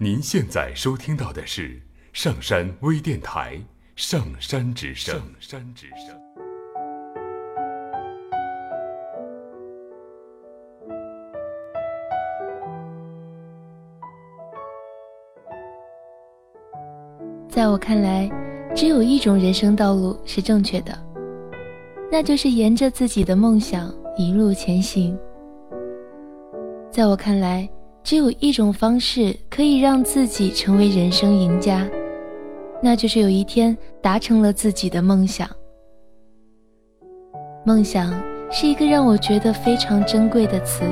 您现在收听到的是上山微电台《上山之声》。上山之声。在我看来，只有一种人生道路是正确的，那就是沿着自己的梦想一路前行。在我看来，只有一种方式可以让自己成为人生赢家，那就是有一天达成了自己的梦想。梦想是一个让我觉得非常珍贵的词，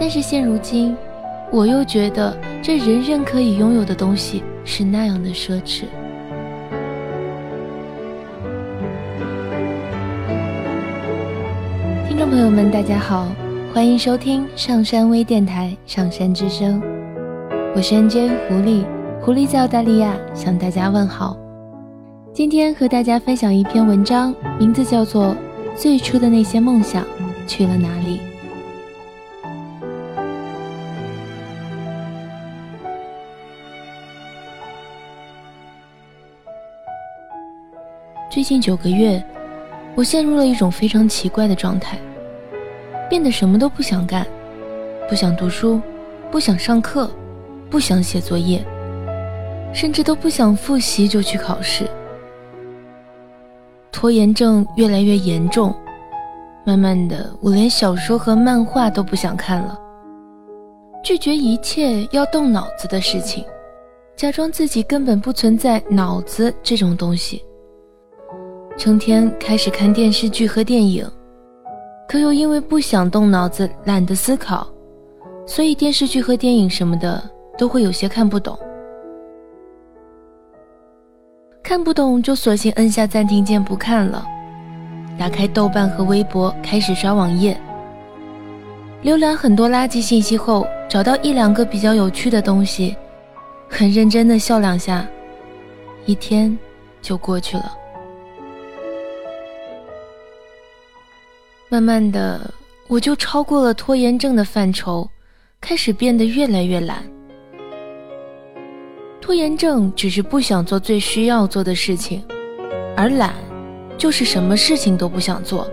但是现如今，我又觉得这人人可以拥有的东西。是那样的奢侈。听众朋友们，大家好，欢迎收听上山微电台《上山之声》，我是 NJ 狐狸，狐狸在澳大利亚向大家问好。今天和大家分享一篇文章，名字叫做《最初的那些梦想去了哪里》。最近九个月，我陷入了一种非常奇怪的状态，变得什么都不想干，不想读书，不想上课，不想写作业，甚至都不想复习就去考试。拖延症越来越严重，慢慢的，我连小说和漫画都不想看了，拒绝一切要动脑子的事情，假装自己根本不存在脑子这种东西。成天开始看电视剧和电影，可又因为不想动脑子、懒得思考，所以电视剧和电影什么的都会有些看不懂。看不懂就索性摁下暂停键不看了，打开豆瓣和微博开始刷网页，浏览很多垃圾信息后，找到一两个比较有趣的东西，很认真的笑两下，一天就过去了。慢慢的，我就超过了拖延症的范畴，开始变得越来越懒。拖延症只是不想做最需要做的事情，而懒，就是什么事情都不想做。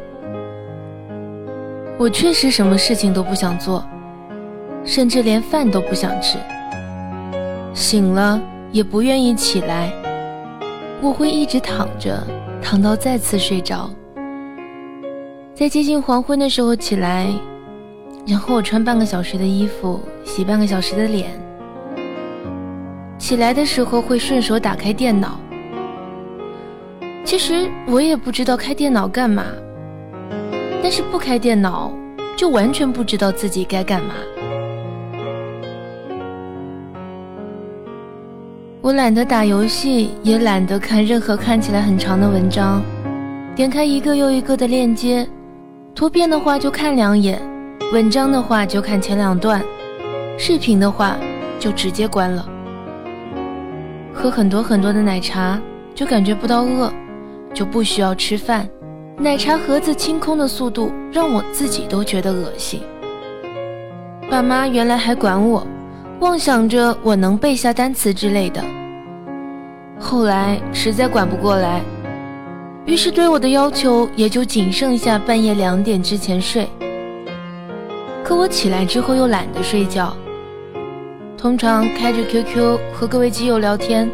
我确实什么事情都不想做，甚至连饭都不想吃。醒了也不愿意起来，我会一直躺着，躺到再次睡着。在接近黄昏的时候起来，然后我穿半个小时的衣服，洗半个小时的脸。起来的时候会顺手打开电脑。其实我也不知道开电脑干嘛，但是不开电脑就完全不知道自己该干嘛。我懒得打游戏，也懒得看任何看起来很长的文章，点开一个又一个的链接。图片的话就看两眼，文章的话就看前两段，视频的话就直接关了。喝很多很多的奶茶就感觉不到饿，就不需要吃饭。奶茶盒子清空的速度让我自己都觉得恶心。爸妈原来还管我，妄想着我能背下单词之类的，后来实在管不过来。于是对我的要求也就仅剩下半夜两点之前睡。可我起来之后又懒得睡觉，通常开着 QQ 和各位基友聊天，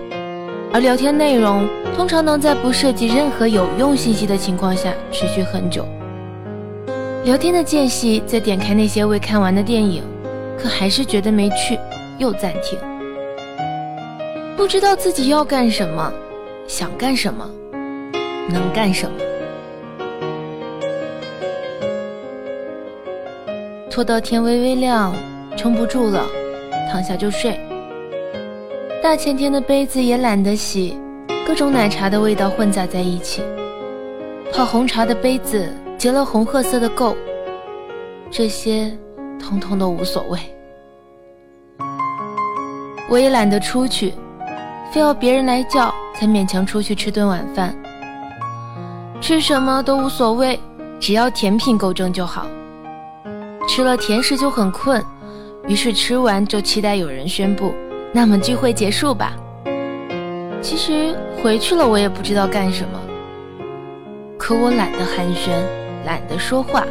而聊天内容通常能在不涉及任何有用信息的情况下持续很久。聊天的间隙再点开那些未看完的电影，可还是觉得没趣，又暂停。不知道自己要干什么，想干什么。能干什么？拖到天微微亮，撑不住了，躺下就睡。大前天的杯子也懒得洗，各种奶茶的味道混杂在一起。泡红茶的杯子结了红褐色的垢，这些通通都无所谓。我也懒得出去，非要别人来叫才勉强出去吃顿晚饭。吃什么都无所谓，只要甜品够正就好。吃了甜食就很困，于是吃完就期待有人宣布那么聚会结束吧。其实回去了，我也不知道干什么。可我懒得寒暄，懒得说话。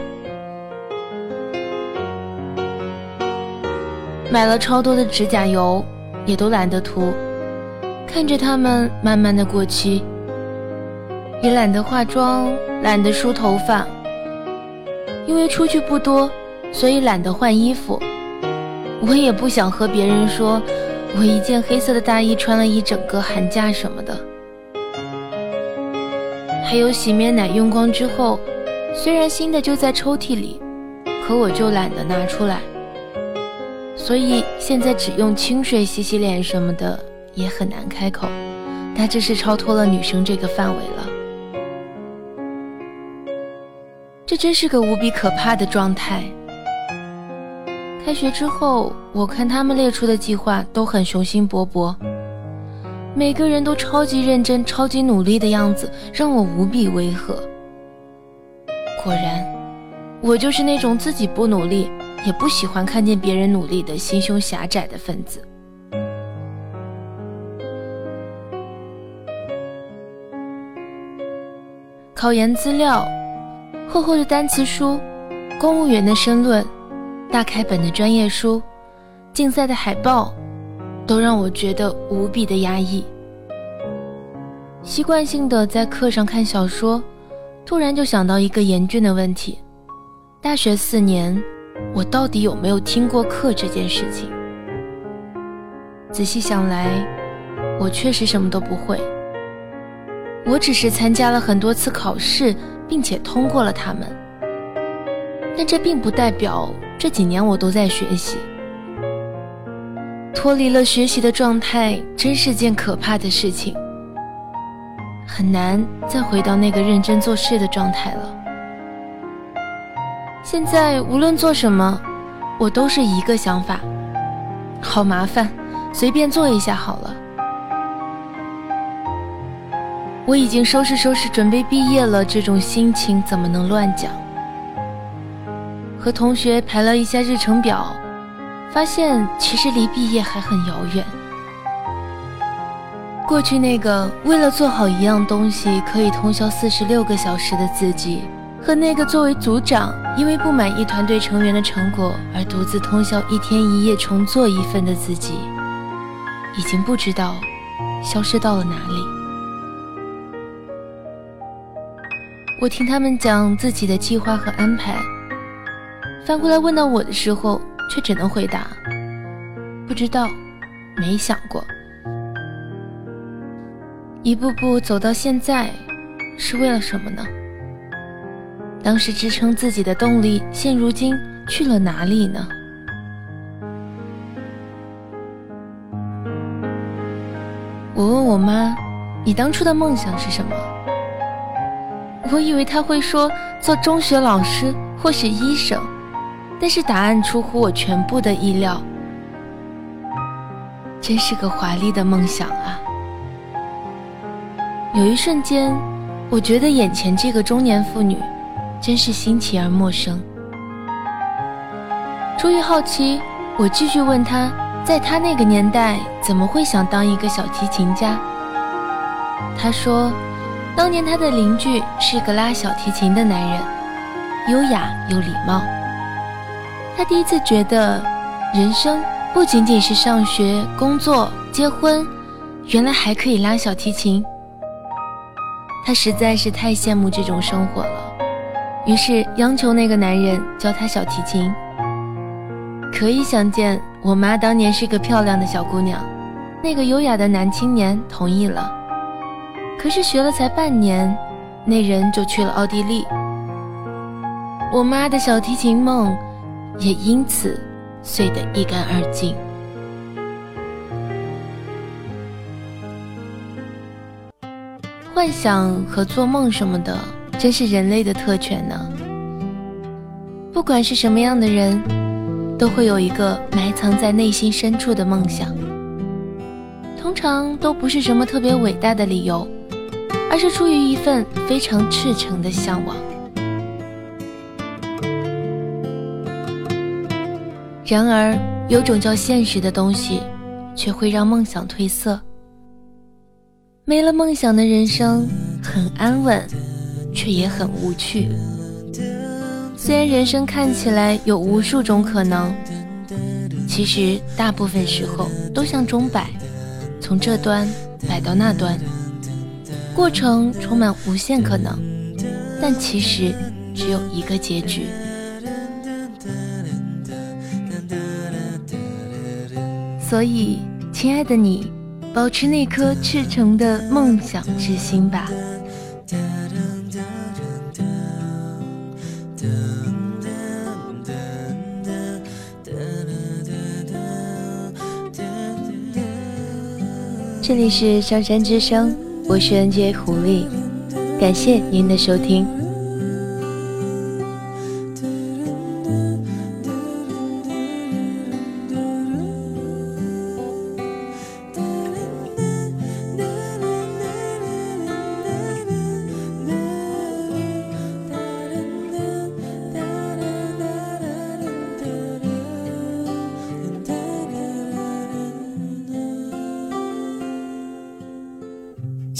买了超多的指甲油，也都懒得涂。看着它们慢慢的过期，也懒得化妆，懒得梳头发。因为出去不多，所以懒得换衣服。我也不想和别人说，我一件黑色的大衣穿了一整个寒假什么的。还有洗面奶用光之后，虽然新的就在抽屉里，可我就懒得拿出来。所以现在只用清水洗洗脸什么的也很难开口，那这是超脱了女生这个范围了。这真是个无比可怕的状态。开学之后，我看他们列出的计划都很雄心勃勃，每个人都超级认真、超级努力的样子，让我无比违和。果然，我就是那种自己不努力，也不喜欢看见别人努力的心胸狭窄的分子。考研资料。厚厚的单词书，公务员的申论，大开本的专业书，竞赛的海报，都让我觉得无比的压抑。习惯性的在课上看小说，突然就想到一个严峻的问题：大学四年，我到底有没有听过课这件事情？仔细想来，我确实什么都不会。我只是参加了很多次考试。并且通过了他们，但这并不代表这几年我都在学习。脱离了学习的状态，真是件可怕的事情，很难再回到那个认真做事的状态了。现在无论做什么，我都是一个想法：好麻烦，随便做一下好了。我已经收拾收拾，准备毕业了。这种心情怎么能乱讲？和同学排了一下日程表，发现其实离毕业还很遥远。过去那个为了做好一样东西可以通宵四十六个小时的自己，和那个作为组长因为不满意团队成员的成果而独自通宵一天一夜重做一份的自己，已经不知道消失到了哪里。我听他们讲自己的计划和安排，翻过来问到我的时候，却只能回答：不知道，没想过。一步步走到现在，是为了什么呢？当时支撑自己的动力，现如今去了哪里呢？我问我妈：“你当初的梦想是什么？”我以为他会说做中学老师或是医生，但是答案出乎我全部的意料。真是个华丽的梦想啊！有一瞬间，我觉得眼前这个中年妇女真是新奇而陌生。出于好奇，我继续问她，在她那个年代怎么会想当一个小提琴家？她说。当年他的邻居是个拉小提琴的男人，优雅又礼貌。他第一次觉得，人生不仅仅是上学、工作、结婚，原来还可以拉小提琴。他实在是太羡慕这种生活了，于是央求那个男人教他小提琴。可以想见，我妈当年是个漂亮的小姑娘，那个优雅的男青年同意了。可是学了才半年，那人就去了奥地利。我妈的小提琴梦也因此碎得一干二净。幻想和做梦什么的，真是人类的特权呢。不管是什么样的人，都会有一个埋藏在内心深处的梦想，通常都不是什么特别伟大的理由。而是出于一份非常赤诚的向往。然而，有种叫现实的东西，却会让梦想褪色。没了梦想的人生很安稳，却也很无趣。虽然人生看起来有无数种可能，其实大部分时候都像钟摆，从这端摆到那端，过程充满无限可能，但其实只有一个结局。所以，亲爱的你。保持那颗赤诚的梦想之心吧。这里是上山之声，我是 NJ 狐狸，感谢您的收听。